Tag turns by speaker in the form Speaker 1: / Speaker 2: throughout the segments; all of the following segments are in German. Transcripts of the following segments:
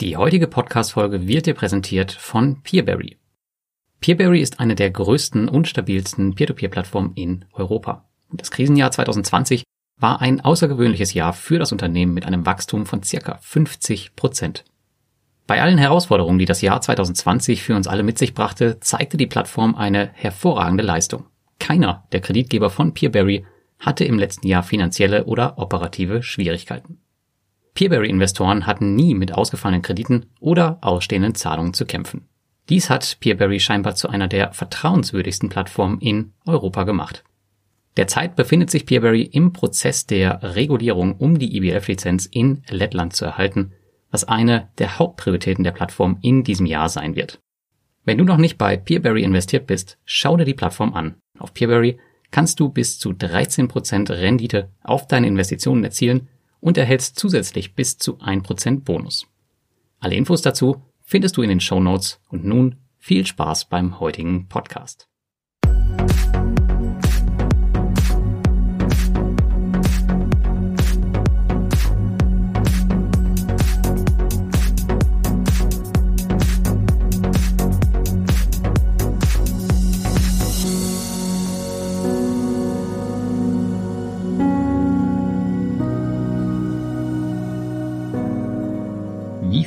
Speaker 1: Die heutige Podcast-Folge wird dir präsentiert von Peerberry. Peerberry ist eine der größten und stabilsten Peer-to-Peer-Plattformen in Europa. Das Krisenjahr 2020 war ein außergewöhnliches Jahr für das Unternehmen mit einem Wachstum von circa 50 Prozent. Bei allen Herausforderungen, die das Jahr 2020 für uns alle mit sich brachte, zeigte die Plattform eine hervorragende Leistung. Keiner der Kreditgeber von Peerberry hatte im letzten Jahr finanzielle oder operative Schwierigkeiten. Peerberry-Investoren hatten nie mit ausgefallenen Krediten oder ausstehenden Zahlungen zu kämpfen. Dies hat Peerberry scheinbar zu einer der vertrauenswürdigsten Plattformen in Europa gemacht. Derzeit befindet sich Peerberry im Prozess der Regulierung, um die IBF-Lizenz in Lettland zu erhalten, was eine der Hauptprioritäten der Plattform in diesem Jahr sein wird. Wenn du noch nicht bei Peerberry investiert bist, schau dir die Plattform an. Auf Peerberry kannst du bis zu 13% Rendite auf deine Investitionen erzielen und erhältst zusätzlich bis zu 1% Bonus. Alle Infos dazu findest du in den Show Notes und nun viel Spaß beim heutigen Podcast.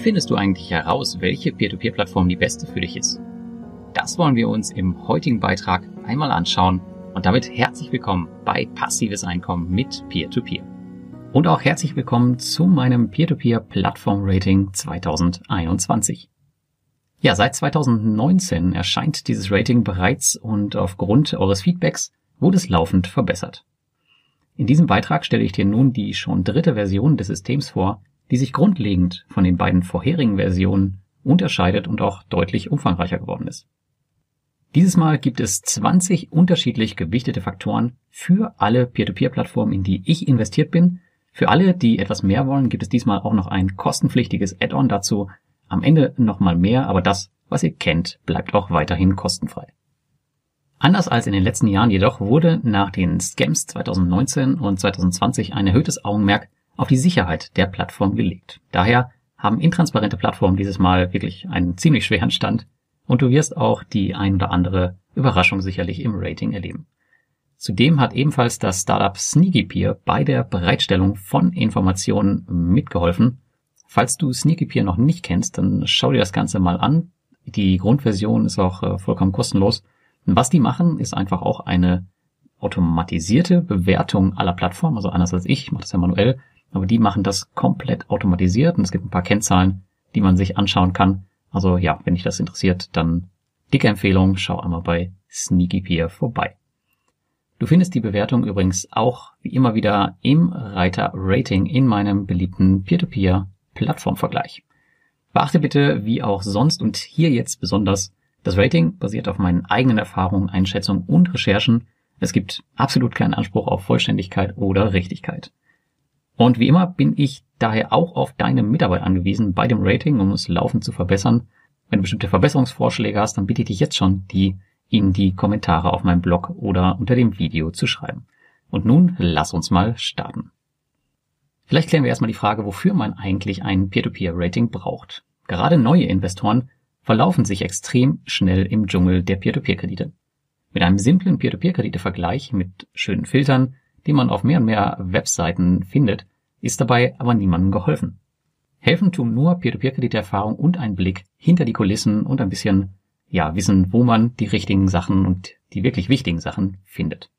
Speaker 1: Findest du eigentlich heraus, welche Peer-to-Peer-Plattform die beste für dich ist? Das wollen wir uns im heutigen Beitrag einmal anschauen und damit herzlich willkommen bei Passives Einkommen mit Peer-to-Peer. Und auch herzlich willkommen zu meinem Peer-to-Peer-Plattform-Rating 2021. Ja, seit 2019 erscheint dieses Rating bereits und aufgrund eures Feedbacks wurde es laufend verbessert. In diesem Beitrag stelle ich dir nun die schon dritte Version des Systems vor, die sich grundlegend von den beiden vorherigen Versionen unterscheidet und auch deutlich umfangreicher geworden ist. Dieses Mal gibt es 20 unterschiedlich gewichtete Faktoren für alle Peer-to-Peer-Plattformen, in die ich investiert bin. Für alle, die etwas mehr wollen, gibt es diesmal auch noch ein kostenpflichtiges Add-on dazu. Am Ende nochmal mehr, aber das, was ihr kennt, bleibt auch weiterhin kostenfrei. Anders als in den letzten Jahren jedoch wurde nach den Scams 2019 und 2020 ein erhöhtes Augenmerk auf die Sicherheit der Plattform gelegt. Daher haben intransparente Plattformen dieses Mal wirklich einen ziemlich schweren Stand und du wirst auch die ein oder andere Überraschung sicherlich im Rating erleben. Zudem hat ebenfalls das Startup Sneakypeer bei der Bereitstellung von Informationen mitgeholfen. Falls du Sneakypeer noch nicht kennst, dann schau dir das Ganze mal an. Die Grundversion ist auch äh, vollkommen kostenlos. Was die machen, ist einfach auch eine automatisierte Bewertung aller Plattformen, also anders als ich, ich mache das ja manuell, aber die machen das komplett automatisiert und es gibt ein paar Kennzahlen, die man sich anschauen kann. Also ja, wenn dich das interessiert, dann dicke Empfehlung, schau einmal bei Sneakypeer vorbei. Du findest die Bewertung übrigens auch wie immer wieder im Reiter Rating in meinem beliebten Peer-to-Peer Plattformvergleich. Beachte bitte, wie auch sonst und hier jetzt besonders, das Rating basiert auf meinen eigenen Erfahrungen, Einschätzungen und Recherchen. Es gibt absolut keinen Anspruch auf Vollständigkeit oder Richtigkeit. Und wie immer bin ich daher auch auf deine Mitarbeit angewiesen bei dem Rating, um es laufend zu verbessern. Wenn du bestimmte Verbesserungsvorschläge hast, dann bitte ich dich jetzt schon, die in die Kommentare auf meinem Blog oder unter dem Video zu schreiben. Und nun lass uns mal starten. Vielleicht klären wir erstmal die Frage, wofür man eigentlich ein Peer-to-Peer-Rating braucht. Gerade neue Investoren verlaufen sich extrem schnell im Dschungel der Peer-to-Peer-Kredite. Mit einem simplen Peer-to-Peer-Kredite-Vergleich mit schönen Filtern, die man auf mehr und mehr Webseiten findet, ist dabei aber niemandem geholfen. Helfen tun nur Peer-to-Peer-Krediterfahrung und ein Blick hinter die Kulissen und ein bisschen, ja, wissen, wo man die richtigen Sachen und die wirklich wichtigen Sachen findet.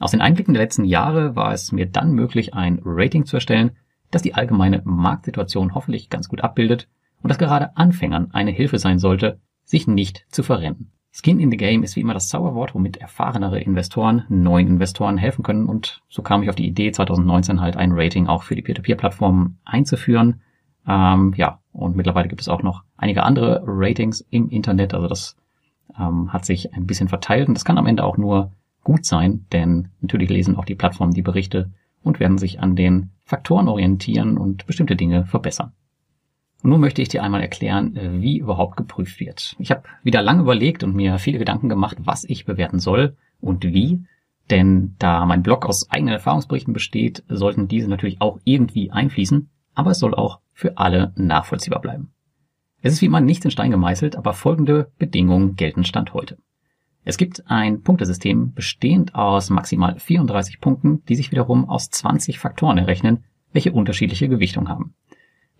Speaker 1: Aus den Einblicken der letzten Jahre war es mir dann möglich, ein Rating zu erstellen, das die allgemeine Marktsituation hoffentlich ganz gut abbildet und das gerade Anfängern eine Hilfe sein sollte, sich nicht zu verrennen. Skin in the Game ist wie immer das Zauberwort, womit erfahrenere Investoren neuen Investoren helfen können. Und so kam ich auf die Idee, 2019 halt ein Rating auch für die Peer-to-Peer-Plattformen einzuführen. Ähm, ja, und mittlerweile gibt es auch noch einige andere Ratings im Internet. Also das ähm, hat sich ein bisschen verteilt und das kann am Ende auch nur gut sein, denn natürlich lesen auch die Plattformen die Berichte und werden sich an den Faktoren orientieren und bestimmte Dinge verbessern. Und nun möchte ich dir einmal erklären, äh, wie überhaupt geprüft wird. Ich habe wieder lange überlegt und mir viele Gedanken gemacht, was ich bewerten soll und wie. Denn da mein Blog aus eigenen Erfahrungsberichten besteht, sollten diese natürlich auch irgendwie einfließen, aber es soll auch für alle nachvollziehbar bleiben. Es ist wie immer nicht in Stein gemeißelt, aber folgende Bedingungen gelten Stand heute. Es gibt ein Punktesystem bestehend aus maximal 34 Punkten, die sich wiederum aus 20 Faktoren errechnen, welche unterschiedliche Gewichtung haben.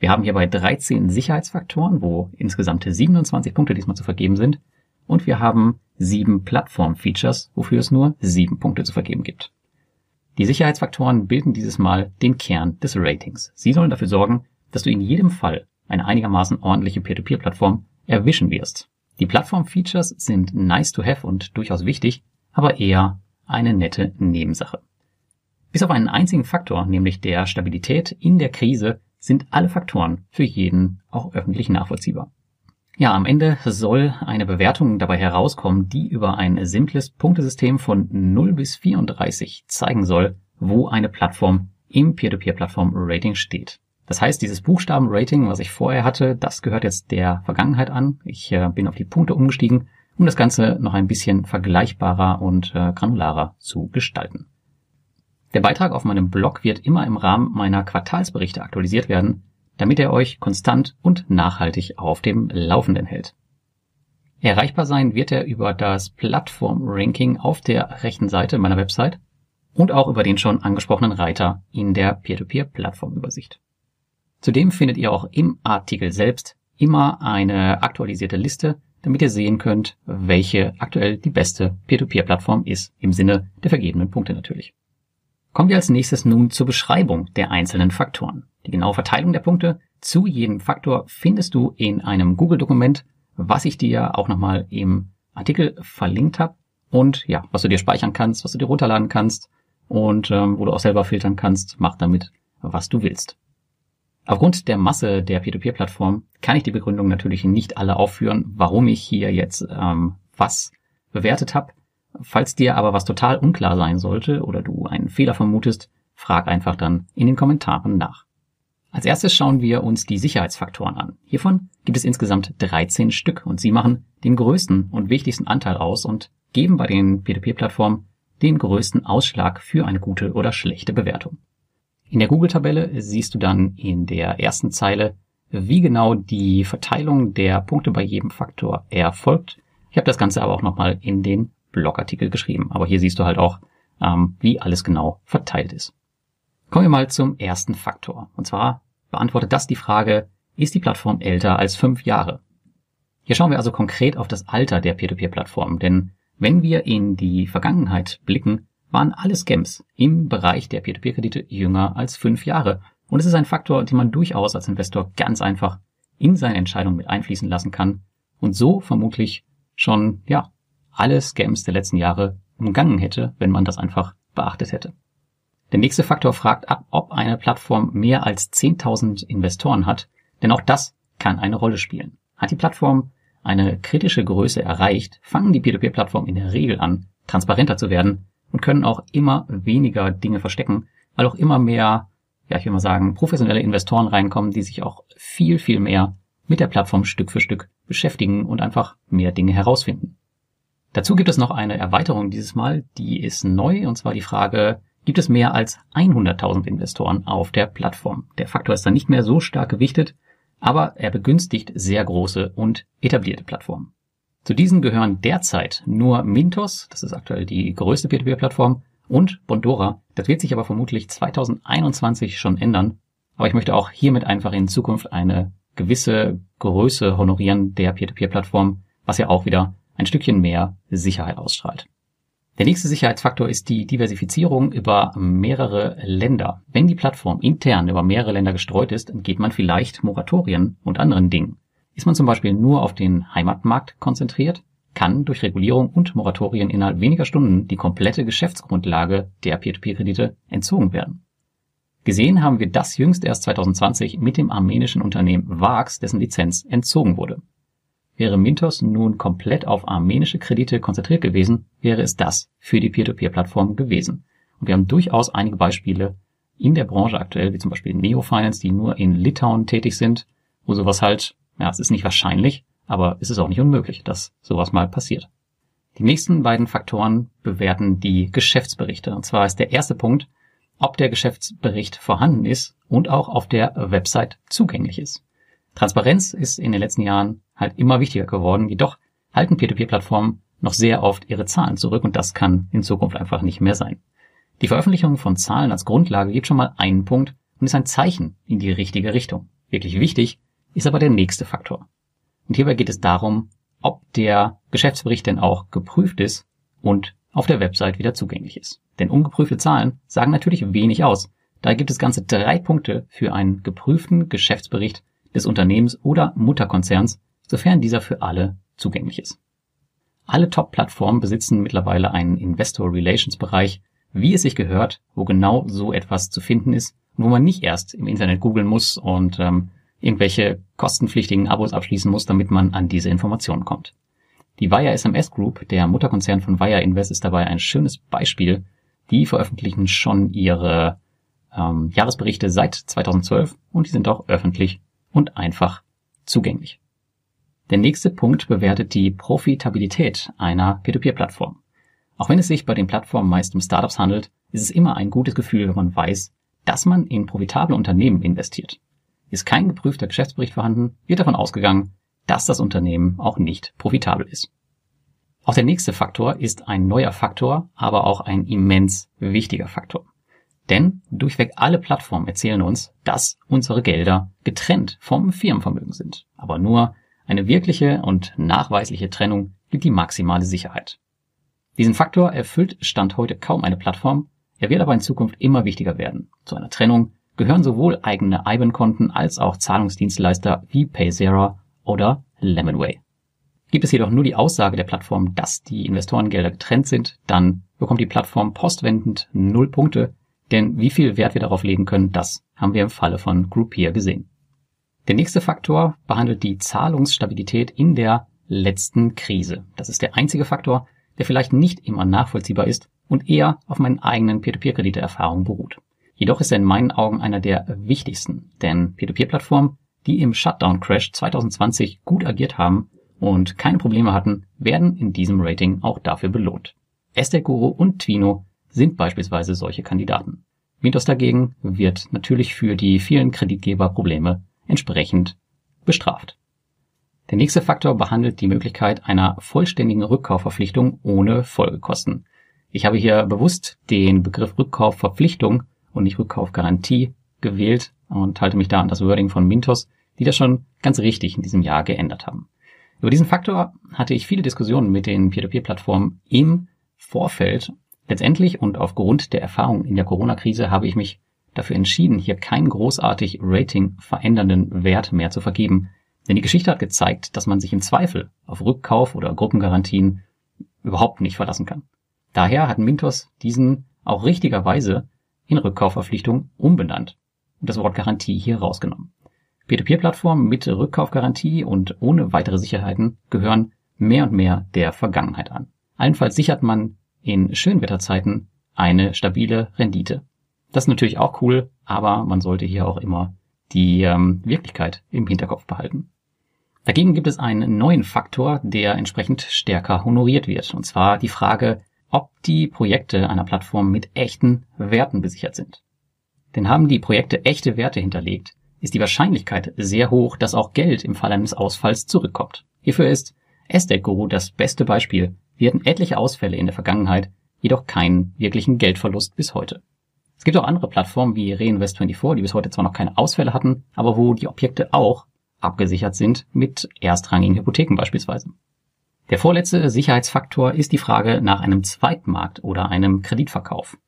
Speaker 1: Wir haben hierbei 13 Sicherheitsfaktoren, wo insgesamt 27 Punkte diesmal zu vergeben sind. Und wir haben sieben Plattform-Features, wofür es nur sieben Punkte zu vergeben gibt. Die Sicherheitsfaktoren bilden dieses Mal den Kern des Ratings. Sie sollen dafür sorgen, dass du in jedem Fall eine einigermaßen ordentliche Peer-to-Peer-Plattform erwischen wirst. Die Plattform-Features sind nice to have und durchaus wichtig, aber eher eine nette Nebensache. Bis auf einen einzigen Faktor, nämlich der Stabilität in der Krise, sind alle Faktoren für jeden auch öffentlich nachvollziehbar. Ja, am Ende soll eine Bewertung dabei herauskommen, die über ein simples Punktesystem von 0 bis 34 zeigen soll, wo eine Plattform im Peer-to-Peer-Plattform-Rating steht. Das heißt, dieses Buchstaben-Rating, was ich vorher hatte, das gehört jetzt der Vergangenheit an. Ich äh, bin auf die Punkte umgestiegen, um das Ganze noch ein bisschen vergleichbarer und äh, granularer zu gestalten. Der Beitrag auf meinem Blog wird immer im Rahmen meiner Quartalsberichte aktualisiert werden, damit er euch konstant und nachhaltig auf dem Laufenden hält. Erreichbar sein wird er über das Plattform-Ranking auf der rechten Seite meiner Website und auch über den schon angesprochenen Reiter in der Peer-to-Peer-Plattformübersicht. Zudem findet ihr auch im Artikel selbst immer eine aktualisierte Liste, damit ihr sehen könnt, welche aktuell die beste Peer-to-Peer-Plattform ist, im Sinne der vergebenen Punkte natürlich. Kommen wir als nächstes nun zur Beschreibung der einzelnen Faktoren. Die genaue Verteilung der Punkte zu jedem Faktor findest du in einem Google-Dokument, was ich dir auch nochmal im Artikel verlinkt habe und ja, was du dir speichern kannst, was du dir runterladen kannst und ähm, wo du auch selber filtern kannst, mach damit, was du willst. Aufgrund der Masse der Peer-to-Peer-Plattform kann ich die Begründung natürlich nicht alle aufführen, warum ich hier jetzt ähm, was bewertet habe. Falls dir aber was total unklar sein sollte oder du einen Fehler vermutest, frag einfach dann in den Kommentaren nach. Als erstes schauen wir uns die Sicherheitsfaktoren an. Hiervon gibt es insgesamt 13 Stück und sie machen den größten und wichtigsten Anteil aus und geben bei den P2P-Plattformen den größten Ausschlag für eine gute oder schlechte Bewertung. In der Google-Tabelle siehst du dann in der ersten Zeile, wie genau die Verteilung der Punkte bei jedem Faktor erfolgt. Ich habe das Ganze aber auch nochmal in den Blogartikel geschrieben. Aber hier siehst du halt auch, ähm, wie alles genau verteilt ist. Kommen wir mal zum ersten Faktor. Und zwar beantwortet das die Frage, ist die Plattform älter als fünf Jahre? Hier schauen wir also konkret auf das Alter der Peer-to-Peer-Plattform, denn wenn wir in die Vergangenheit blicken, waren alle Scams im Bereich der Peer-to-Peer-Kredite jünger als fünf Jahre. Und es ist ein Faktor, den man durchaus als Investor ganz einfach in seine Entscheidung mit einfließen lassen kann und so vermutlich schon, ja, alle Scams der letzten Jahre umgangen hätte, wenn man das einfach beachtet hätte. Der nächste Faktor fragt ab, ob eine Plattform mehr als 10.000 Investoren hat, denn auch das kann eine Rolle spielen. Hat die Plattform eine kritische Größe erreicht, fangen die Peer-to-Peer-Plattformen in der Regel an, transparenter zu werden und können auch immer weniger Dinge verstecken, weil auch immer mehr, ja, ich will mal sagen, professionelle Investoren reinkommen, die sich auch viel, viel mehr mit der Plattform Stück für Stück beschäftigen und einfach mehr Dinge herausfinden. Dazu gibt es noch eine Erweiterung dieses Mal, die ist neu, und zwar die Frage, gibt es mehr als 100.000 Investoren auf der Plattform. Der Faktor ist dann nicht mehr so stark gewichtet, aber er begünstigt sehr große und etablierte Plattformen. Zu diesen gehören derzeit nur Mintos, das ist aktuell die größte Peer-to-Peer-Plattform, und Bondora. Das wird sich aber vermutlich 2021 schon ändern. Aber ich möchte auch hiermit einfach in Zukunft eine gewisse Größe honorieren der Peer-to-Peer-Plattform, was ja auch wieder ein Stückchen mehr Sicherheit ausstrahlt. Der nächste Sicherheitsfaktor ist die Diversifizierung über mehrere Länder. Wenn die Plattform intern über mehrere Länder gestreut ist, entgeht man vielleicht Moratorien und anderen Dingen. Ist man zum Beispiel nur auf den Heimatmarkt konzentriert, kann durch Regulierung und Moratorien innerhalb weniger Stunden die komplette Geschäftsgrundlage der Peer-to-Peer-Kredite entzogen werden. Gesehen haben wir das jüngst erst 2020 mit dem armenischen Unternehmen VAX, dessen Lizenz entzogen wurde. Wäre Mintos nun komplett auf armenische Kredite konzentriert gewesen, wäre es das für die Peer-to-Peer-Plattform gewesen. Und wir haben durchaus einige Beispiele in der Branche aktuell, wie zum Beispiel Neo Finance, die nur in Litauen tätig sind, wo sowas halt, ja, es ist nicht wahrscheinlich, aber es ist auch nicht unmöglich, dass sowas mal passiert. Die nächsten beiden Faktoren bewerten die Geschäftsberichte. Und zwar ist der erste Punkt, ob der Geschäftsbericht vorhanden ist und auch auf der Website zugänglich ist. Transparenz ist in den letzten Jahren halt immer wichtiger geworden, jedoch halten Peer-to-Peer-Plattformen noch sehr oft ihre Zahlen zurück und das kann in Zukunft einfach nicht mehr sein. Die Veröffentlichung von Zahlen als Grundlage gibt schon mal einen Punkt und ist ein Zeichen in die richtige Richtung. Wirklich wichtig ist aber der nächste Faktor. Und hierbei geht es darum, ob der Geschäftsbericht denn auch geprüft ist und auf der Website wieder zugänglich ist. Denn ungeprüfte Zahlen sagen natürlich wenig aus. Daher gibt es ganze drei Punkte für einen geprüften Geschäftsbericht des Unternehmens oder Mutterkonzerns, sofern dieser für alle zugänglich ist. Alle Top-Plattformen besitzen mittlerweile einen Investor Relations Bereich, wie es sich gehört, wo genau so etwas zu finden ist und wo man nicht erst im Internet googeln muss und ähm, irgendwelche kostenpflichtigen Abos abschließen muss, damit man an diese Informationen kommt. Die Wire SMS Group, der Mutterkonzern von Wire Invest, ist dabei ein schönes Beispiel. Die veröffentlichen schon ihre ähm, Jahresberichte seit 2012 und die sind auch öffentlich und einfach zugänglich. Der nächste Punkt bewertet die Profitabilität einer Peer-to-Peer-Plattform. Auch wenn es sich bei den Plattformen meist um Startups handelt, ist es immer ein gutes Gefühl, wenn man weiß, dass man in profitable Unternehmen investiert. Ist kein geprüfter Geschäftsbericht vorhanden, wird davon ausgegangen, dass das Unternehmen auch nicht profitabel ist. Auch der nächste Faktor ist ein neuer Faktor, aber auch ein immens wichtiger Faktor. Denn durchweg alle Plattformen erzählen uns, dass unsere Gelder getrennt vom Firmenvermögen sind. Aber nur eine wirkliche und nachweisliche Trennung gibt die maximale Sicherheit. Diesen Faktor erfüllt Stand heute kaum eine Plattform, er wird aber in Zukunft immer wichtiger werden. Zu einer Trennung gehören sowohl eigene IBAN-Konten als auch Zahlungsdienstleister wie Payzera oder Lemonway. Gibt es jedoch nur die Aussage der Plattform, dass die Investorengelder getrennt sind, dann bekommt die Plattform postwendend null Punkte, denn wie viel Wert wir darauf legen können, das haben wir im Falle von Groupier gesehen. Der nächste Faktor behandelt die Zahlungsstabilität in der letzten Krise. Das ist der einzige Faktor, der vielleicht nicht immer nachvollziehbar ist und eher auf meinen eigenen Peer-to-Peer-Kredite-Erfahrungen beruht. Jedoch ist er in meinen Augen einer der wichtigsten, denn Peer-to-Peer-Plattformen, die im Shutdown-Crash 2020 gut agiert haben und keine Probleme hatten, werden in diesem Rating auch dafür belohnt. Estate Guru und Twino sind beispielsweise solche Kandidaten. Mintos dagegen wird natürlich für die vielen Kreditgeberprobleme entsprechend bestraft. Der nächste Faktor behandelt die Möglichkeit einer vollständigen Rückkaufverpflichtung ohne Folgekosten. Ich habe hier bewusst den Begriff Rückkaufverpflichtung und nicht Rückkaufgarantie gewählt und halte mich da an das Wording von Mintos, die das schon ganz richtig in diesem Jahr geändert haben. Über diesen Faktor hatte ich viele Diskussionen mit den Peer-to-Peer-Plattformen im Vorfeld. Letztendlich und aufgrund der Erfahrung in der Corona-Krise habe ich mich dafür entschieden, hier keinen großartig Rating verändernden Wert mehr zu vergeben, denn die Geschichte hat gezeigt, dass man sich im Zweifel auf Rückkauf oder Gruppengarantien überhaupt nicht verlassen kann. Daher hat Mintos diesen auch richtigerweise in Rückkaufverpflichtung umbenannt und das Wort Garantie hier rausgenommen. Peer-to-Peer-Plattformen mit Rückkaufgarantie und ohne weitere Sicherheiten gehören mehr und mehr der Vergangenheit an. Allenfalls sichert man in Schönwetterzeiten eine stabile Rendite. Das ist natürlich auch cool, aber man sollte hier auch immer die ähm, Wirklichkeit im Hinterkopf behalten. Dagegen gibt es einen neuen Faktor, der entsprechend stärker honoriert wird, und zwar die Frage, ob die Projekte einer Plattform mit echten Werten besichert sind. Denn haben die Projekte echte Werte hinterlegt, ist die Wahrscheinlichkeit sehr hoch, dass auch Geld im Fall eines Ausfalls zurückkommt. Hierfür ist Estate Guru das beste Beispiel. Wir hatten etliche Ausfälle in der Vergangenheit, jedoch keinen wirklichen Geldverlust bis heute. Es gibt auch andere Plattformen wie Reinvest24, die bis heute zwar noch keine Ausfälle hatten, aber wo die Objekte auch abgesichert sind mit erstrangigen Hypotheken beispielsweise. Der vorletzte Sicherheitsfaktor ist die Frage nach einem Zweitmarkt oder einem Kreditverkauf.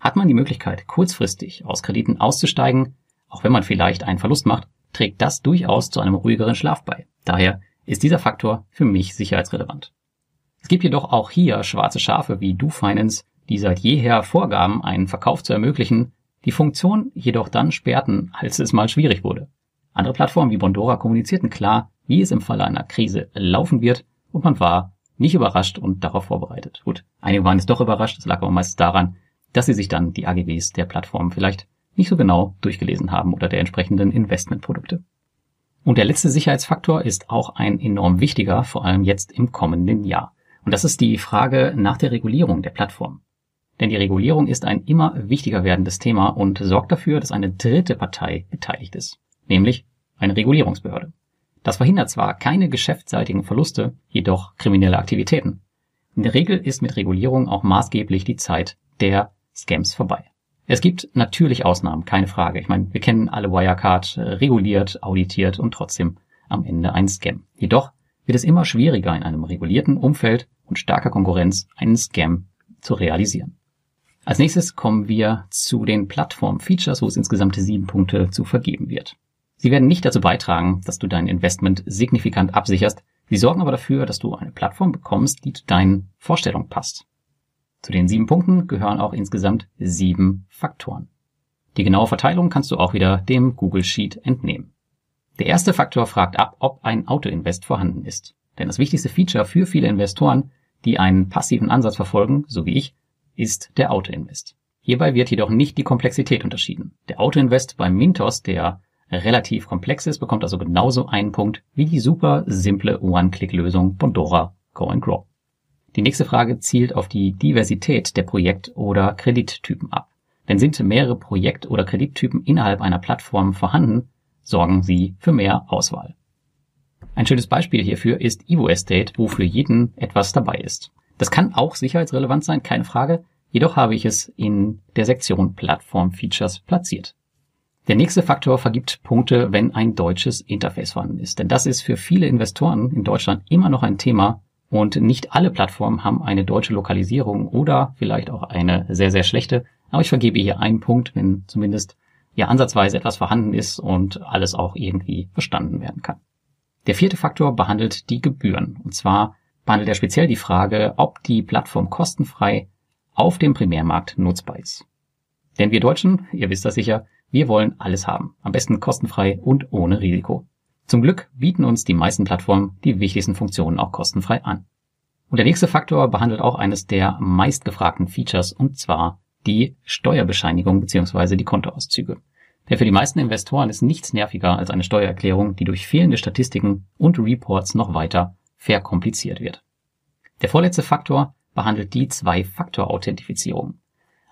Speaker 1: Hat man die Möglichkeit, kurzfristig aus Krediten auszusteigen, auch wenn man vielleicht einen Verlust macht, trägt das durchaus zu einem ruhigeren Schlaf bei. Daher ist dieser Faktor für mich sicherheitsrelevant. Es gibt jedoch auch hier schwarze Schafe wie DoFinance, die seit jeher vorgaben, einen Verkauf zu ermöglichen, die Funktion jedoch dann sperrten, als es mal schwierig wurde. Andere Plattformen wie Bondora kommunizierten klar, wie es im Falle einer Krise laufen wird und man war nicht überrascht und darauf vorbereitet. Gut, einige waren es doch überrascht, das lag aber meistens daran, dass sie sich dann die AGBs der Plattform vielleicht nicht so genau durchgelesen haben oder der entsprechenden Investmentprodukte. Und der letzte Sicherheitsfaktor ist auch ein enorm wichtiger, vor allem jetzt im kommenden Jahr. Und das ist die Frage nach der Regulierung der Plattform. Denn die Regulierung ist ein immer wichtiger werdendes Thema und sorgt dafür, dass eine dritte Partei beteiligt ist, nämlich eine Regulierungsbehörde. Das verhindert zwar keine geschäftsseitigen Verluste, jedoch kriminelle Aktivitäten. In der Regel ist mit Regulierung auch maßgeblich die Zeit der Scams vorbei. Es gibt natürlich Ausnahmen, keine Frage. Ich meine, wir kennen alle Wirecard, äh, reguliert, auditiert und trotzdem am Ende ein Scam. Jedoch wird es immer schwieriger in einem regulierten Umfeld und starker Konkurrenz einen Scam zu realisieren. Als nächstes kommen wir zu den Plattform-Features, wo es insgesamt sieben Punkte zu vergeben wird. Sie werden nicht dazu beitragen, dass du dein Investment signifikant absicherst. Sie sorgen aber dafür, dass du eine Plattform bekommst, die zu deinen Vorstellungen passt. Zu den sieben Punkten gehören auch insgesamt sieben Faktoren. Die genaue Verteilung kannst du auch wieder dem Google Sheet entnehmen. Der erste Faktor fragt ab, ob ein Auto-Invest vorhanden ist. Denn das wichtigste Feature für viele Investoren, die einen passiven Ansatz verfolgen, so wie ich, ist der Auto-Invest. Hierbei wird jedoch nicht die Komplexität unterschieden. Der Auto-Invest beim Mintos, der relativ komplex ist, bekommt also genauso einen Punkt wie die super simple One-Click-Lösung Bondora Go and Grow. Die nächste Frage zielt auf die Diversität der Projekt- oder Kredittypen ab. Denn sind mehrere Projekt- oder Kredittypen innerhalb einer Plattform vorhanden, sorgen sie für mehr Auswahl. Ein schönes Beispiel hierfür ist Evo Estate, wo für jeden etwas dabei ist. Das kann auch sicherheitsrelevant sein, keine Frage, jedoch habe ich es in der Sektion Plattform Features platziert. Der nächste Faktor vergibt Punkte, wenn ein deutsches Interface vorhanden ist. Denn das ist für viele Investoren in Deutschland immer noch ein Thema, und nicht alle Plattformen haben eine deutsche Lokalisierung oder vielleicht auch eine sehr, sehr schlechte. Aber ich vergebe hier einen Punkt, wenn zumindest ja ansatzweise etwas vorhanden ist und alles auch irgendwie verstanden werden kann. Der vierte Faktor behandelt die Gebühren. Und zwar behandelt er speziell die Frage, ob die Plattform kostenfrei auf dem Primärmarkt nutzbar ist. Denn wir Deutschen, ihr wisst das sicher, wir wollen alles haben. Am besten kostenfrei und ohne Risiko. Zum Glück bieten uns die meisten Plattformen die wichtigsten Funktionen auch kostenfrei an. Und der nächste Faktor behandelt auch eines der meistgefragten Features und zwar die Steuerbescheinigung bzw. die Kontoauszüge. Denn für die meisten Investoren ist nichts nerviger als eine Steuererklärung, die durch fehlende Statistiken und Reports noch weiter verkompliziert wird. Der vorletzte Faktor behandelt die Zwei-Faktor-Authentifizierung.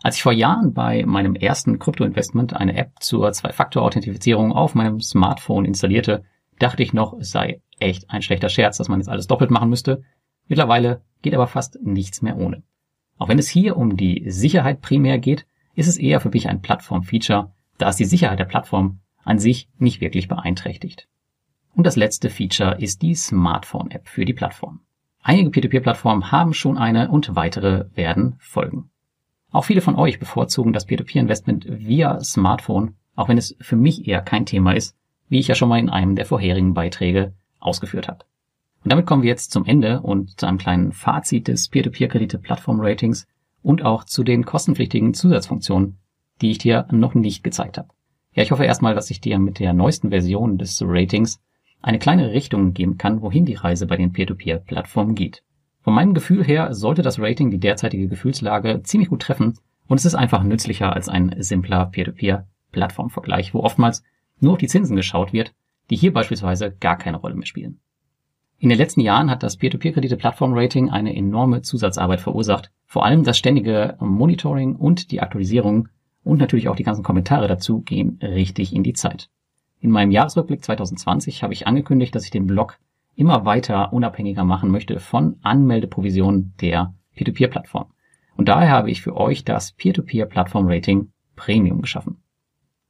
Speaker 1: Als ich vor Jahren bei meinem ersten Krypto-Investment eine App zur Zwei-Faktor-Authentifizierung auf meinem Smartphone installierte, dachte ich noch, es sei echt ein schlechter Scherz, dass man jetzt alles doppelt machen müsste. Mittlerweile geht aber fast nichts mehr ohne. Auch wenn es hier um die Sicherheit primär geht, ist es eher für mich ein Plattform-Feature, da es die Sicherheit der Plattform an sich nicht wirklich beeinträchtigt. Und das letzte Feature ist die Smartphone-App für die Plattform. Einige Peer-to-Peer-Plattformen haben schon eine und weitere werden folgen. Auch viele von euch bevorzugen das Peer-to-Peer-Investment via Smartphone, auch wenn es für mich eher kein Thema ist, wie ich ja schon mal in einem der vorherigen Beiträge ausgeführt habe. Und damit kommen wir jetzt zum Ende und zu einem kleinen Fazit des Peer-to-Peer-Kredite-Plattform-Ratings und auch zu den kostenpflichtigen Zusatzfunktionen, die ich dir noch nicht gezeigt habe. Ja, ich hoffe erstmal, dass ich dir mit der neuesten Version des Ratings eine kleine Richtung geben kann, wohin die Reise bei den Peer-to-Peer-Plattformen geht. Von meinem Gefühl her sollte das Rating die derzeitige Gefühlslage ziemlich gut treffen und es ist einfach nützlicher als ein simpler Peer-to-Peer-Plattformvergleich, wo oftmals nur auf die Zinsen geschaut wird, die hier beispielsweise gar keine Rolle mehr spielen. In den letzten Jahren hat das Peer-to-Peer-Kredite-Plattform-Rating eine enorme Zusatzarbeit verursacht. Vor allem das ständige Monitoring und die Aktualisierung und natürlich auch die ganzen Kommentare dazu gehen richtig in die Zeit. In meinem Jahresrückblick 2020 habe ich angekündigt, dass ich den Blog immer weiter unabhängiger machen möchte von Anmeldeprovisionen der Peer-to-Peer-Plattform. Und daher habe ich für euch das Peer-to-Peer-Plattform-Rating Premium geschaffen.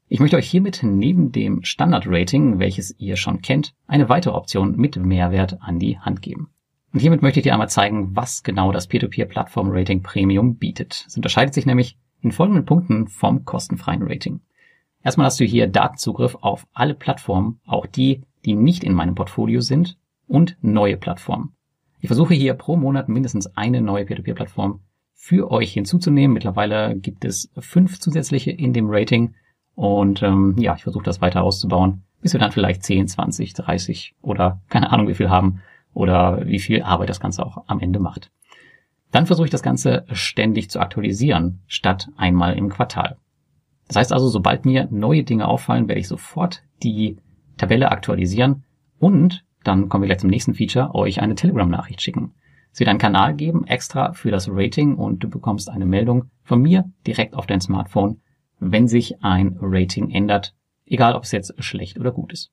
Speaker 1: Ich möchte euch hiermit neben dem Standard-Rating, welches ihr schon kennt, eine weitere Option mit Mehrwert an die Hand geben. Und hiermit möchte ich dir einmal zeigen, was genau das Peer-to-Peer-Plattform-Rating Premium bietet. Es unterscheidet sich nämlich in folgenden Punkten vom kostenfreien Rating. Erstmal hast du hier Datenzugriff auf alle Plattformen, auch die, die nicht in meinem Portfolio sind, und neue Plattformen. Ich versuche hier pro Monat mindestens eine neue Peer-to-Peer-Plattform für euch hinzuzunehmen. Mittlerweile gibt es fünf zusätzliche in dem Rating und ähm, ja, ich versuche das weiter auszubauen, bis wir dann vielleicht 10, 20, 30 oder keine Ahnung wie viel haben oder wie viel Arbeit das Ganze auch am Ende macht. Dann versuche ich das Ganze ständig zu aktualisieren, statt einmal im Quartal. Das heißt also, sobald mir neue Dinge auffallen, werde ich sofort die Tabelle aktualisieren und dann kommen wir gleich zum nächsten Feature, euch eine Telegram-Nachricht schicken. Es wird einen Kanal geben, extra für das Rating und du bekommst eine Meldung von mir direkt auf dein Smartphone, wenn sich ein Rating ändert, egal ob es jetzt schlecht oder gut ist.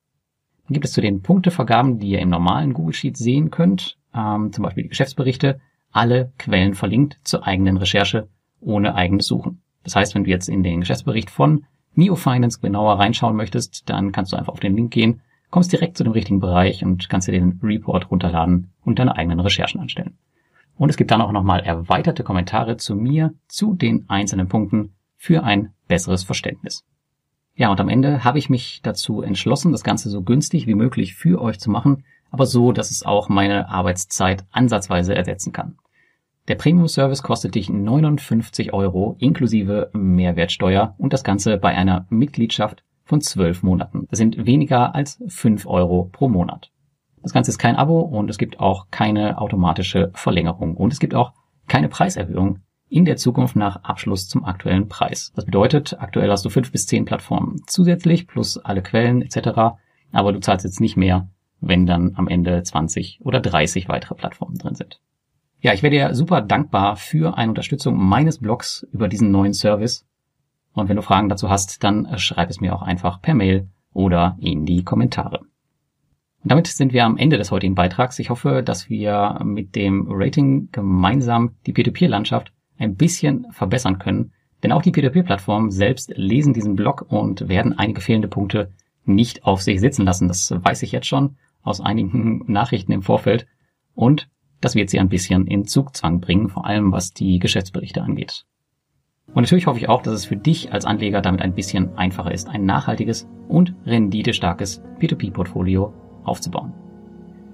Speaker 1: Dann gibt es zu den Punktevergaben, die ihr im normalen Google Sheet sehen könnt, ähm, zum Beispiel die Geschäftsberichte, alle Quellen verlinkt zur eigenen Recherche ohne eigenes Suchen. Das heißt, wenn du jetzt in den Geschäftsbericht von Neo Finance genauer reinschauen möchtest, dann kannst du einfach auf den Link gehen, kommst direkt zu dem richtigen Bereich und kannst dir den Report runterladen und deine eigenen Recherchen anstellen. Und es gibt dann auch nochmal erweiterte Kommentare zu mir, zu den einzelnen Punkten für ein besseres Verständnis. Ja, und am Ende habe ich mich dazu entschlossen, das Ganze so günstig wie möglich für euch zu machen, aber so, dass es auch meine Arbeitszeit ansatzweise ersetzen kann. Der Premium-Service kostet dich 59 Euro inklusive Mehrwertsteuer und das Ganze bei einer Mitgliedschaft von 12 Monaten. Das sind weniger als 5 Euro pro Monat. Das Ganze ist kein Abo und es gibt auch keine automatische Verlängerung und es gibt auch keine Preiserhöhung in der Zukunft nach Abschluss zum aktuellen Preis. Das bedeutet, aktuell hast du fünf bis zehn Plattformen zusätzlich plus alle Quellen etc. Aber du zahlst jetzt nicht mehr, wenn dann am Ende 20 oder 30 weitere Plattformen drin sind. Ja, ich wäre dir super dankbar für eine Unterstützung meines Blogs über diesen neuen Service. Und wenn du Fragen dazu hast, dann schreib es mir auch einfach per Mail oder in die Kommentare. Und damit sind wir am Ende des heutigen Beitrags. Ich hoffe, dass wir mit dem Rating gemeinsam die Peer-to-Peer-Landschaft ein bisschen verbessern können. Denn auch die Peer-to-Peer-Plattformen selbst lesen diesen Blog und werden einige fehlende Punkte nicht auf sich sitzen lassen. Das weiß ich jetzt schon aus einigen Nachrichten im Vorfeld. Und das wird sie ein bisschen in Zugzwang bringen, vor allem was die Geschäftsberichte angeht. Und natürlich hoffe ich auch, dass es für dich als Anleger damit ein bisschen einfacher ist, ein nachhaltiges und renditestarkes P2P-Portfolio aufzubauen.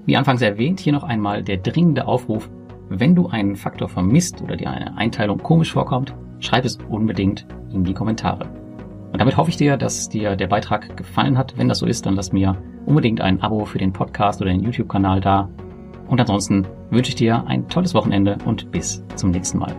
Speaker 1: Wie anfangs erwähnt, hier noch einmal der dringende Aufruf, wenn du einen Faktor vermisst oder dir eine Einteilung komisch vorkommt, schreib es unbedingt in die Kommentare. Und damit hoffe ich dir, dass dir der Beitrag gefallen hat. Wenn das so ist, dann lass mir unbedingt ein Abo für den Podcast oder den YouTube-Kanal da. Und ansonsten wünsche ich dir ein tolles Wochenende und bis zum nächsten Mal.